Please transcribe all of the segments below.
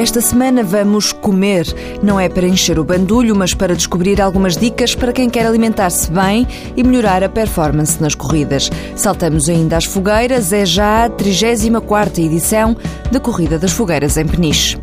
Esta semana vamos comer. Não é para encher o bandulho, mas para descobrir algumas dicas para quem quer alimentar-se bem e melhorar a performance nas corridas. Saltamos ainda às fogueiras, é já a 34 edição da Corrida das Fogueiras em Peniche.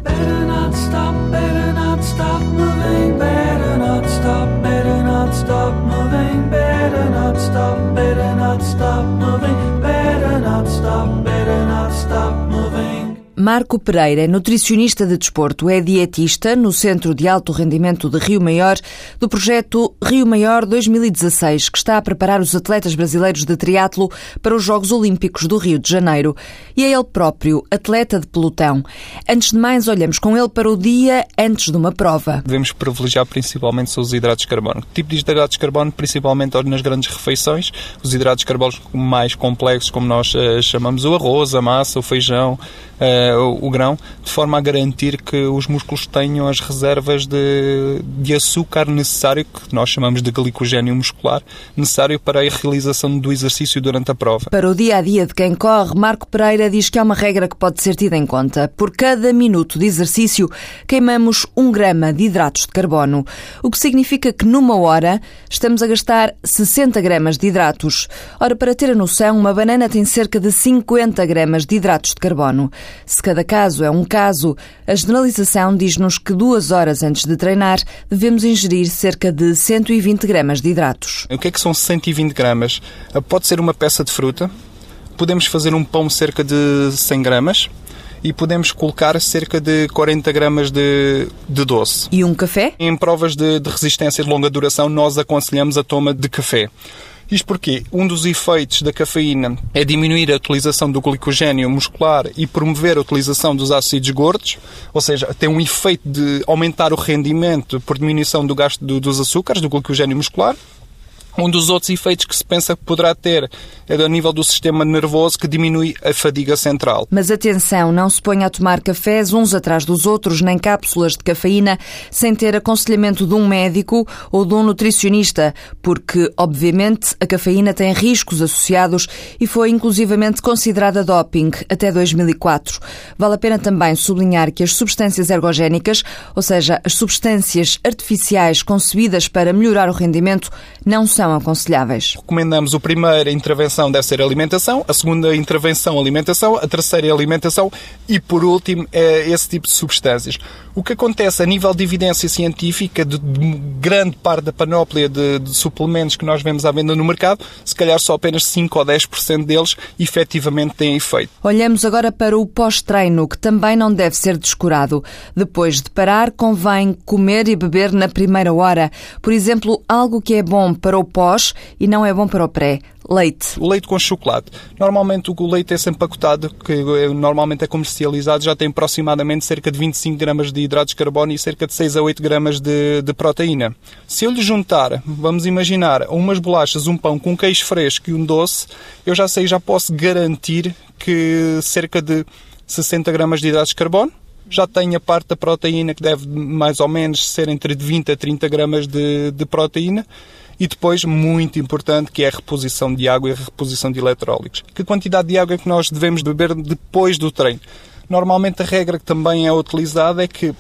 Marco Pereira é nutricionista de desporto, é dietista no Centro de Alto Rendimento de Rio Maior do projeto Rio Maior 2016, que está a preparar os atletas brasileiros de triatlo para os Jogos Olímpicos do Rio de Janeiro. E é ele próprio, atleta de pelotão. Antes de mais, olhamos com ele para o dia antes de uma prova. Devemos privilegiar principalmente os hidratos de carbono. Que tipo de hidratos de carbono? Principalmente nas grandes refeições, os hidratos de carbono mais complexos, como nós uh, chamamos o arroz, a massa, o feijão, uh, o, o, grão, de forma a garantir que os músculos tenham as reservas de, de açúcar necessário, que nós chamamos de glicogênio muscular, necessário para a realização do exercício durante a prova. Para o dia a dia de quem corre, Marco Pereira diz que há uma regra que pode ser tida em conta. Por cada minuto de exercício, queimamos um grama de hidratos de carbono, o que significa que numa hora estamos a gastar 60 gramas de hidratos. Ora, para ter a noção, uma banana tem cerca de 50 gramas de hidratos de carbono. Se cada caso é um caso, a generalização diz-nos que duas horas antes de treinar devemos ingerir cerca de 120 gramas de hidratos. O que é que são 120 gramas? Pode ser uma peça de fruta, podemos fazer um pão cerca de 100 gramas, e podemos colocar cerca de 40 gramas de, de doce. E um café? Em provas de, de resistência de longa duração, nós aconselhamos a toma de café. Isto porque um dos efeitos da cafeína é diminuir a utilização do glicogênio muscular e promover a utilização dos ácidos gordos, ou seja, tem um efeito de aumentar o rendimento por diminuição do gasto do, dos açúcares, do glicogênio muscular. Um dos outros efeitos que se pensa que poderá ter é do nível do sistema nervoso que diminui a fadiga central. Mas atenção, não se ponha a tomar cafés uns atrás dos outros, nem cápsulas de cafeína, sem ter aconselhamento de um médico ou de um nutricionista, porque, obviamente, a cafeína tem riscos associados e foi inclusivamente considerada doping até 2004. Vale a pena também sublinhar que as substâncias ergogénicas, ou seja, as substâncias artificiais concebidas para melhorar o rendimento, não são são aconselháveis? Recomendamos a primeira intervenção deve ser alimentação, a segunda intervenção alimentação, a terceira alimentação e por último é esse tipo de substâncias. O que acontece a nível de evidência científica de, de grande parte da panóplia de, de, suplementos que nós vemos à venda no mercado, se calhar só apenas 5 ou 10% deles efetivamente têm efeito. Olhamos agora para o pós-treino, que também não deve ser descurado. Depois de parar, convém comer e beber na primeira hora. Por exemplo, algo que é bom para o pós e não é bom para o pré. Leite. Leite com chocolate. Normalmente o leite é empacotado, que normalmente é comercializado, já tem aproximadamente cerca de 25 gramas de hidratos de carbono e cerca de 6 a 8 gramas de, de proteína. Se eu lhe juntar, vamos imaginar, umas bolachas, um pão com queijo fresco e um doce, eu já sei, já posso garantir que cerca de 60 gramas de hidratos de carbono, já tem a parte da proteína que deve mais ou menos ser entre 20 a 30 gramas de, de proteína e depois, muito importante, que é a reposição de água e a reposição de eletrólitos. Que quantidade de água é que nós devemos beber depois do treino? Normalmente a regra que também é utilizada é que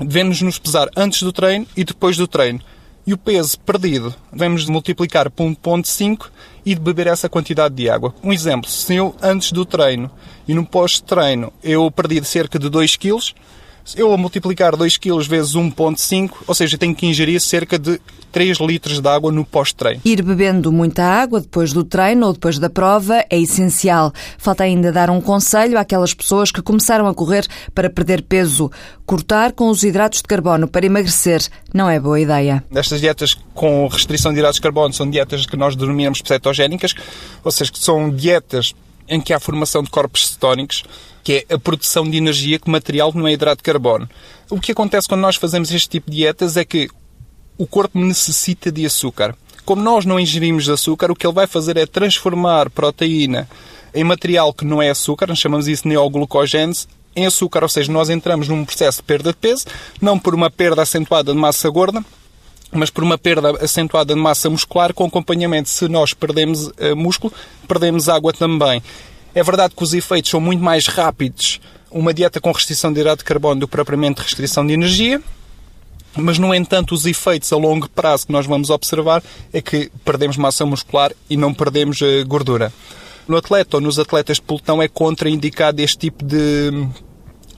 devemos nos pesar antes do treino e depois do treino. E o peso perdido devemos multiplicar por 1.5 e beber essa quantidade de água. Um exemplo, se eu antes do treino e no pós-treino eu perdi cerca de 2 kg, eu a multiplicar 2 kg vezes 1.5, ou seja, tenho que ingerir cerca de 3 litros de água no pós-treino. Ir bebendo muita água depois do treino ou depois da prova é essencial. Falta ainda dar um conselho àquelas pessoas que começaram a correr para perder peso. Cortar com os hidratos de carbono para emagrecer não é boa ideia. Estas dietas com restrição de hidratos de carbono são dietas que nós denominamos cetogénicas, ou seja, que são dietas em que há formação de corpos cetónicos, que é a produção de energia que material não é hidrato de carbono. O que acontece quando nós fazemos este tipo de dietas é que o corpo necessita de açúcar. Como nós não ingerimos açúcar, o que ele vai fazer é transformar proteína em material que não é açúcar, nós chamamos isso de neoglucogênese, em açúcar, ou seja, nós entramos num processo de perda de peso, não por uma perda acentuada de massa gorda, mas por uma perda acentuada de massa muscular com acompanhamento. Se nós perdemos uh, músculo, perdemos água também. É verdade que os efeitos são muito mais rápidos uma dieta com restrição de hidrato de carbono do que propriamente restrição de energia. Mas, no entanto, os efeitos a longo prazo que nós vamos observar é que perdemos massa muscular e não perdemos eh, gordura. No atleta ou nos atletas de pelotão é contraindicado este tipo de,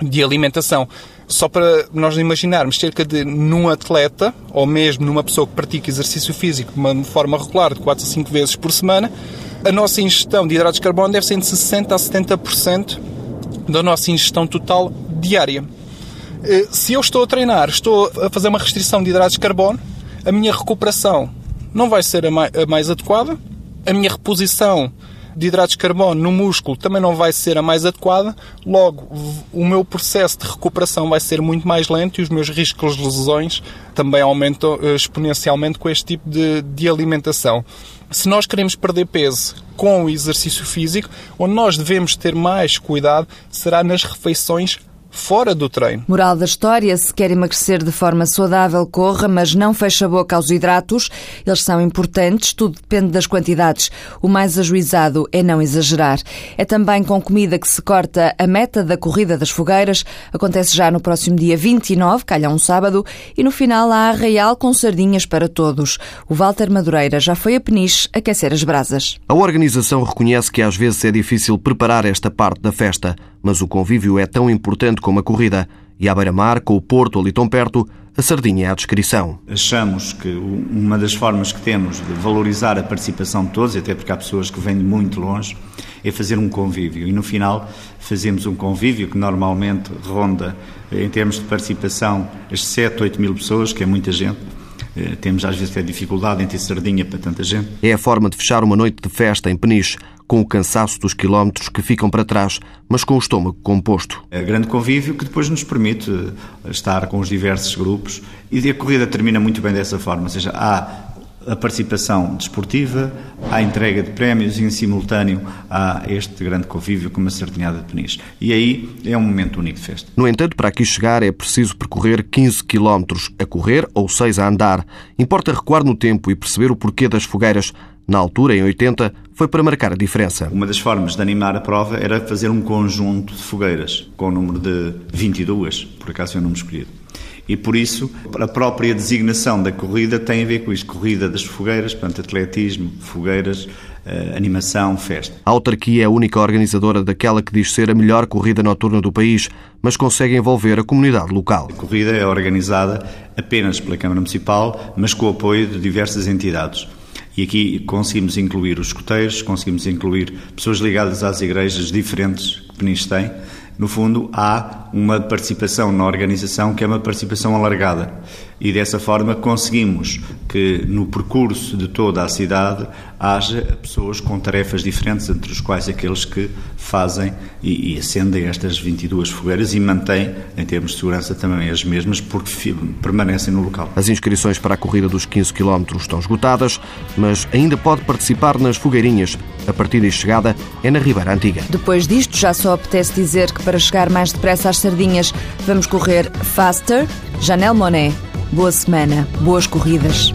de alimentação. Só para nós imaginarmos, cerca de num atleta, ou mesmo numa pessoa que pratica exercício físico de uma forma regular, de 4 a 5 vezes por semana, a nossa ingestão de hidratos de carbono deve ser de 60% a 70% da nossa ingestão total diária. Eh, se eu estou a treinar, estou a fazer uma restrição de hidratos de carbono, a minha recuperação não vai ser a mais adequada, a minha reposição de hidratos de carbono no músculo também não vai ser a mais adequada, logo o meu processo de recuperação vai ser muito mais lento e os meus riscos de lesões também aumentam eh, exponencialmente com este tipo de, de alimentação. Se nós queremos perder peso com o exercício físico, onde nós devemos ter mais cuidado será nas refeições fora do treino. Moral da história: se quer emagrecer de forma saudável, corra, mas não feche a boca aos hidratos. Eles são importantes, tudo depende das quantidades. O mais ajuizado é não exagerar. É também com comida que se corta a meta da corrida das fogueiras. Acontece já no próximo dia 29, calha um sábado, e no final há arraial com sardinhas para todos. O Walter Madureira já foi a Peniche aquecer as brasas. A organização reconhece que às vezes é difícil preparar esta parte da festa mas o convívio é tão importante como a corrida. E à beira-mar, com o Porto ali tão perto, a sardinha é a descrição. Achamos que uma das formas que temos de valorizar a participação de todos, até porque há pessoas que vêm de muito longe, é fazer um convívio. E no final fazemos um convívio que normalmente ronda, em termos de participação, as 7, 8 mil pessoas, que é muita gente. Eh, temos às vezes até dificuldade em ter sardinha para tanta gente. É a forma de fechar uma noite de festa em Peniche com o cansaço dos quilómetros que ficam para trás, mas com o estômago composto. É grande convívio que depois nos permite eh, estar com os diversos grupos e a corrida termina muito bem dessa forma, ou seja, há a participação desportiva, a entrega de prémios e, em simultâneo, há este grande convívio com uma sardinhada de peniche. E aí é um momento único de festa. No entanto, para aqui chegar é preciso percorrer 15 quilómetros a correr ou 6 a andar. Importa recuar no tempo e perceber o porquê das fogueiras na altura, em 80, foi para marcar a diferença. Uma das formas de animar a prova era fazer um conjunto de fogueiras, com o número de 22, por acaso é o número escolhido. E por isso, a própria designação da corrida tem a ver com isto: corrida das fogueiras, portanto, atletismo, fogueiras, Uh, animação, festa. A autarquia é a única organizadora daquela que diz ser a melhor corrida noturna do país, mas consegue envolver a comunidade local. A corrida é organizada apenas pela Câmara Municipal, mas com o apoio de diversas entidades. E aqui conseguimos incluir os escoteiros, conseguimos incluir pessoas ligadas às igrejas diferentes que Peniche tem. No fundo, há uma participação na organização que é uma participação alargada. E dessa forma conseguimos que no percurso de toda a cidade haja pessoas com tarefas diferentes, entre os quais aqueles que fazem e, e acendem estas 22 fogueiras e mantêm, em termos de segurança, também as mesmas, porque permanecem no local. As inscrições para a corrida dos 15 km estão esgotadas, mas ainda pode participar nas fogueirinhas. A partida e chegada é na Ribeira Antiga. Depois disto, já só apetece dizer que para chegar mais depressa às sardinhas, vamos correr faster. Janelle Monet. Boa semana, boas corridas.